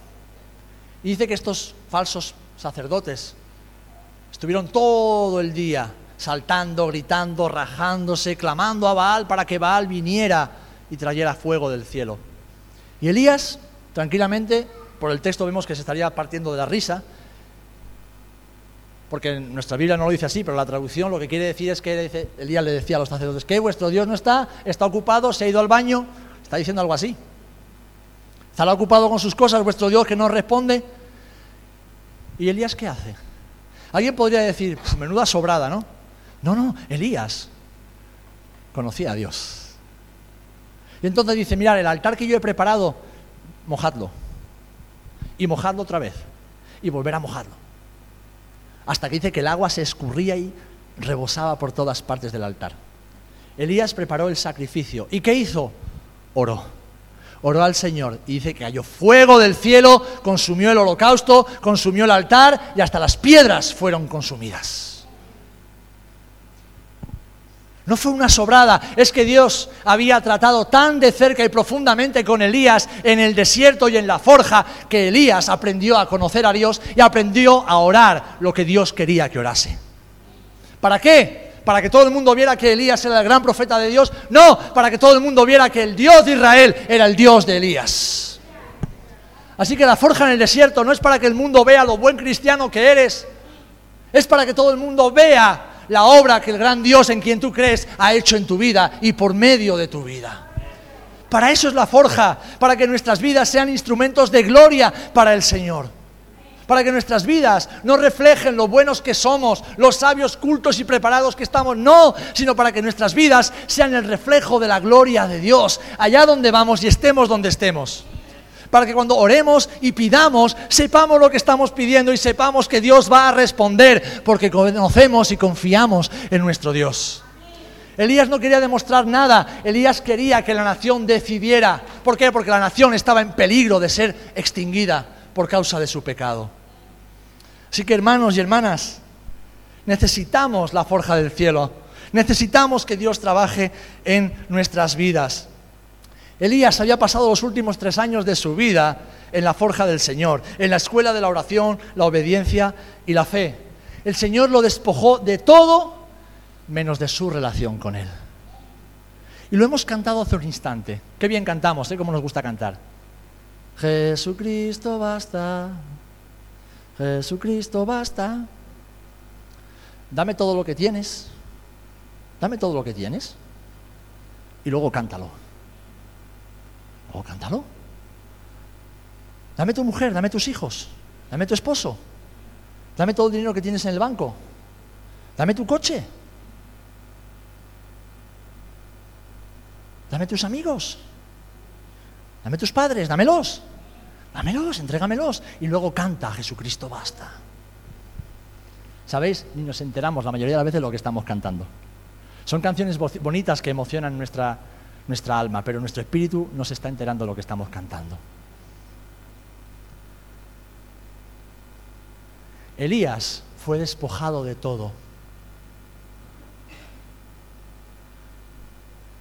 Y dice que estos falsos sacerdotes estuvieron todo el día saltando, gritando, rajándose, clamando a Baal para que Baal viniera y trayera fuego del cielo. Y Elías, tranquilamente, por el texto vemos que se estaría partiendo de la risa, porque nuestra Biblia no lo dice así, pero la traducción lo que quiere decir es que Elías le decía a los sacerdotes que vuestro Dios no está, está ocupado, se ha ido al baño, está diciendo algo así. Estará ocupado con sus cosas, vuestro Dios que no responde. ¿Y Elías qué hace? Alguien podría decir, menuda sobrada, ¿no? No, no, Elías conocía a Dios. Y entonces dice, mirad, el altar que yo he preparado, mojadlo. Y mojadlo otra vez. Y volver a mojarlo. Hasta que dice que el agua se escurría y rebosaba por todas partes del altar. Elías preparó el sacrificio. ¿Y qué hizo? Oró. Oró al Señor y dice que cayó fuego del cielo, consumió el holocausto, consumió el altar y hasta las piedras fueron consumidas. No fue una sobrada, es que Dios había tratado tan de cerca y profundamente con Elías en el desierto y en la forja que Elías aprendió a conocer a Dios y aprendió a orar lo que Dios quería que orase. ¿Para qué? ¿Para que todo el mundo viera que Elías era el gran profeta de Dios? No, para que todo el mundo viera que el Dios de Israel era el Dios de Elías. Así que la forja en el desierto no es para que el mundo vea lo buen cristiano que eres, es para que todo el mundo vea la obra que el gran Dios en quien tú crees ha hecho en tu vida y por medio de tu vida. Para eso es la forja, para que nuestras vidas sean instrumentos de gloria para el Señor. Para que nuestras vidas no reflejen lo buenos que somos, los sabios, cultos y preparados que estamos, no, sino para que nuestras vidas sean el reflejo de la gloria de Dios, allá donde vamos y estemos donde estemos para que cuando oremos y pidamos, sepamos lo que estamos pidiendo y sepamos que Dios va a responder, porque conocemos y confiamos en nuestro Dios. Elías no quería demostrar nada, Elías quería que la nación decidiera. ¿Por qué? Porque la nación estaba en peligro de ser extinguida por causa de su pecado. Así que hermanos y hermanas, necesitamos la forja del cielo, necesitamos que Dios trabaje en nuestras vidas. Elías había pasado los últimos tres años de su vida en la forja del Señor, en la escuela de la oración, la obediencia y la fe. El Señor lo despojó de todo menos de su relación con Él. Y lo hemos cantado hace un instante. Qué bien cantamos, ¿eh? Cómo nos gusta cantar. Jesucristo basta, Jesucristo basta. Dame todo lo que tienes, dame todo lo que tienes y luego cántalo. Oh, cántalo. Dame tu mujer, dame tus hijos, dame tu esposo, dame todo el dinero que tienes en el banco, dame tu coche, dame tus amigos, dame tus padres, dámelos, dámelos, entrégamelos y luego canta, Jesucristo basta. ¿Sabéis? Ni nos enteramos la mayoría de las veces de lo que estamos cantando. Son canciones bonitas que emocionan nuestra, nuestra alma, pero nuestro espíritu no se está enterando de lo que estamos cantando. Elías fue despojado de todo,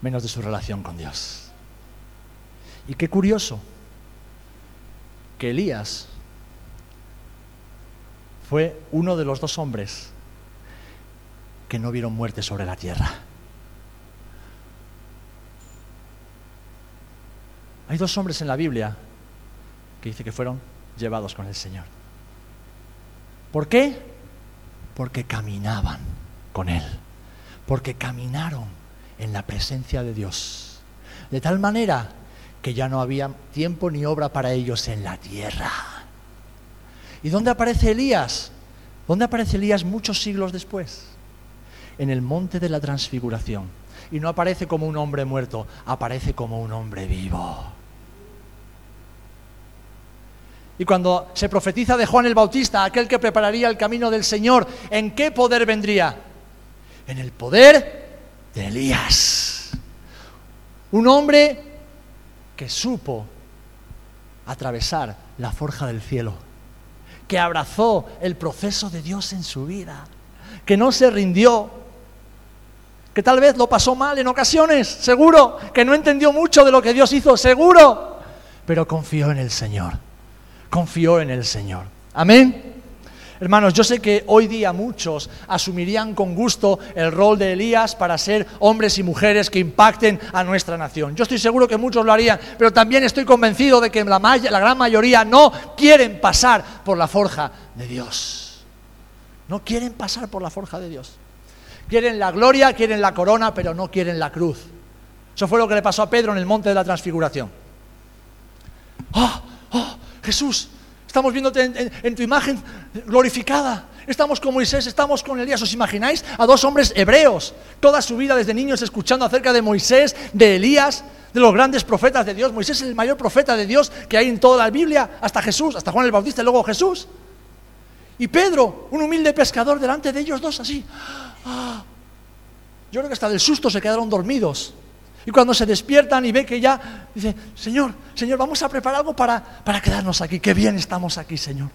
menos de su relación con Dios. Y qué curioso que Elías fue uno de los dos hombres que no vieron muerte sobre la tierra. Hay dos hombres en la Biblia que dice que fueron llevados con el Señor. ¿Por qué? Porque caminaban con Él, porque caminaron en la presencia de Dios. De tal manera que ya no había tiempo ni obra para ellos en la tierra. ¿Y dónde aparece Elías? ¿Dónde aparece Elías muchos siglos después? En el monte de la transfiguración. Y no aparece como un hombre muerto, aparece como un hombre vivo. Y cuando se profetiza de Juan el Bautista, aquel que prepararía el camino del Señor, ¿en qué poder vendría? En el poder de Elías. Un hombre que supo atravesar la forja del cielo, que abrazó el proceso de Dios en su vida, que no se rindió, que tal vez lo pasó mal en ocasiones, seguro, que no entendió mucho de lo que Dios hizo, seguro, pero confió en el Señor, confió en el Señor. Amén. Hermanos, yo sé que hoy día muchos asumirían con gusto el rol de Elías para ser hombres y mujeres que impacten a nuestra nación. Yo estoy seguro que muchos lo harían, pero también estoy convencido de que la, gran mayoría no quieren pasar por la forja de Dios. No quieren pasar por la forja de Dios. Quieren la gloria, quieren la corona, pero no quieren la cruz. Eso fue lo que le pasó a Pedro en el monte de la transfiguración. ¡Oh! ¡Oh! Jesús, Estamos viéndote en, tu imagen glorificada. Estamos con Moisés, estamos con Elías. ¿Os imagináis a dos hombres hebreos, toda su vida desde niños escuchando acerca de Moisés, de Elías, de los grandes profetas de Dios? Moisés es el mayor profeta de Dios que hay en toda la Biblia, hasta Jesús, hasta Juan el Bautista y luego Jesús. Y Pedro, un humilde pescador, delante de ellos dos así. Ah. Yo creo que hasta del susto se quedaron dormidos. Y cuando se despiertan y ve que ya, dice, Señor, Señor, vamos a preparar algo para, para quedarnos aquí. Qué bien estamos aquí, Señor.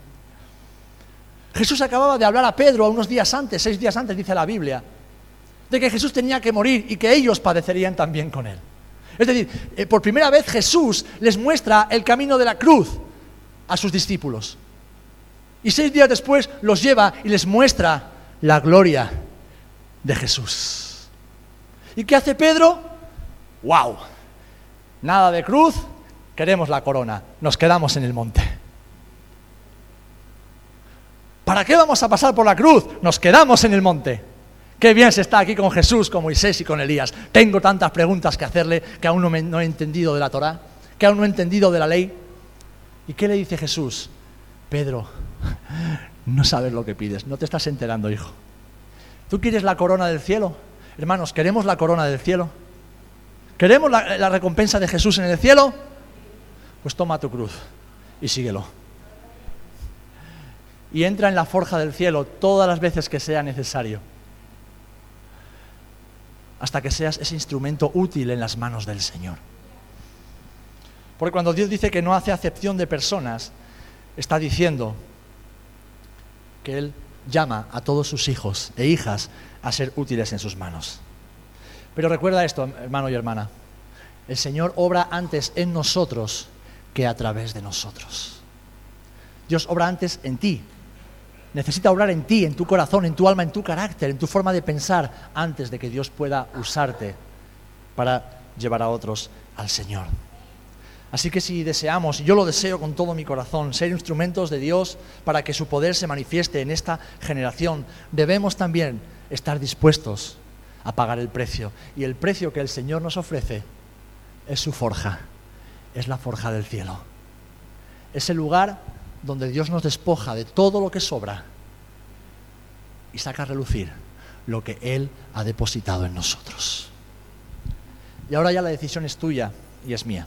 Jesús acababa de hablar a Pedro unos días antes, seis días antes, dice la Biblia, de que Jesús tenía que morir y que ellos padecerían también con él. Es decir, eh, por primera vez Jesús les muestra el camino de la cruz a sus discípulos. Y seis días después los lleva y les muestra la gloria de Jesús. ¿Y qué hace Pedro? ¡Wow! Nada de cruz, queremos la corona, nos quedamos en el monte. ¿Para qué vamos a pasar por la cruz? Nos quedamos en el monte. Qué bien se está aquí con Jesús, con Moisés y con Elías. Tengo tantas preguntas que hacerle que aún no, he entendido de la Torá, que aún no he entendido de la ley. ¿Y qué le dice Jesús? Pedro, no sabes lo que pides, no te estás enterando, hijo. ¿Tú quieres la corona del cielo? Hermanos, ¿queremos la corona del cielo? ¿Queremos la, recompensa de Jesús en el cielo? Pues toma tu cruz y síguelo. Y entra en la forja del cielo todas las veces que sea necesario. Hasta que seas ese instrumento útil en las manos del Señor. Porque cuando Dios dice que no hace acepción de personas, está diciendo que Él llama a todos sus hijos e hijas a ser útiles en sus manos. Pero recuerda esto, hermano y hermana. El Señor obra antes en nosotros que a través de nosotros. Dios obra antes en ti. Necesita obrar en ti, en tu corazón, en tu alma, en tu carácter, en tu forma de pensar, antes de que Dios pueda usarte para llevar a otros al Señor. Así que si deseamos, y yo lo deseo con todo mi corazón, ser instrumentos de Dios para que su poder se manifieste en esta generación, debemos también estar dispuestos a pagar el precio. Y el precio que el Señor nos ofrece es su forja, es la forja del cielo. Es el lugar donde Dios nos despoja de todo lo que sobra y saca a relucir lo que Él ha depositado en nosotros. Y ahora ya la decisión es tuya y es mía.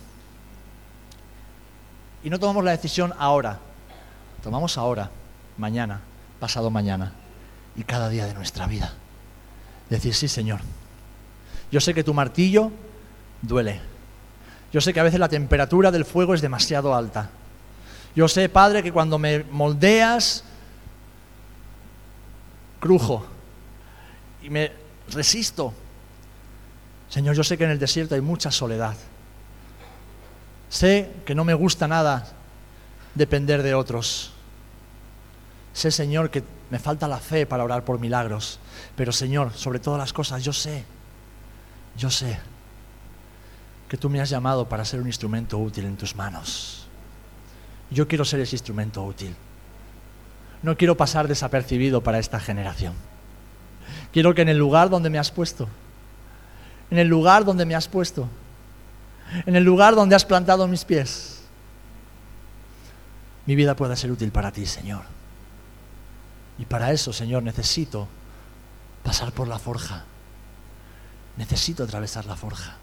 Y no tomamos la decisión ahora, tomamos ahora, mañana, pasado mañana y cada día de nuestra vida. Decir, sí, Señor. Yo sé que tu martillo duele. Yo sé que a veces la temperatura del fuego es demasiado alta. Yo sé, Padre, que cuando me moldeas, crujo y me resisto. Señor, yo sé que en el desierto hay mucha soledad. Sé que no me gusta nada depender de otros. Sé, Señor, que me falta la fe para orar por milagros. Pero Señor, sobre todas las cosas, yo sé, yo sé que tú me has llamado para ser un instrumento útil en tus manos. Yo quiero ser ese instrumento útil. No quiero pasar desapercibido para esta generación. Quiero que en el lugar donde me has puesto, en el lugar donde me has puesto, en el lugar donde has plantado mis pies, mi vida pueda ser útil para ti, Señor. Y para eso, Señor, necesito pasar por la forja. Necesito atravesar la forja.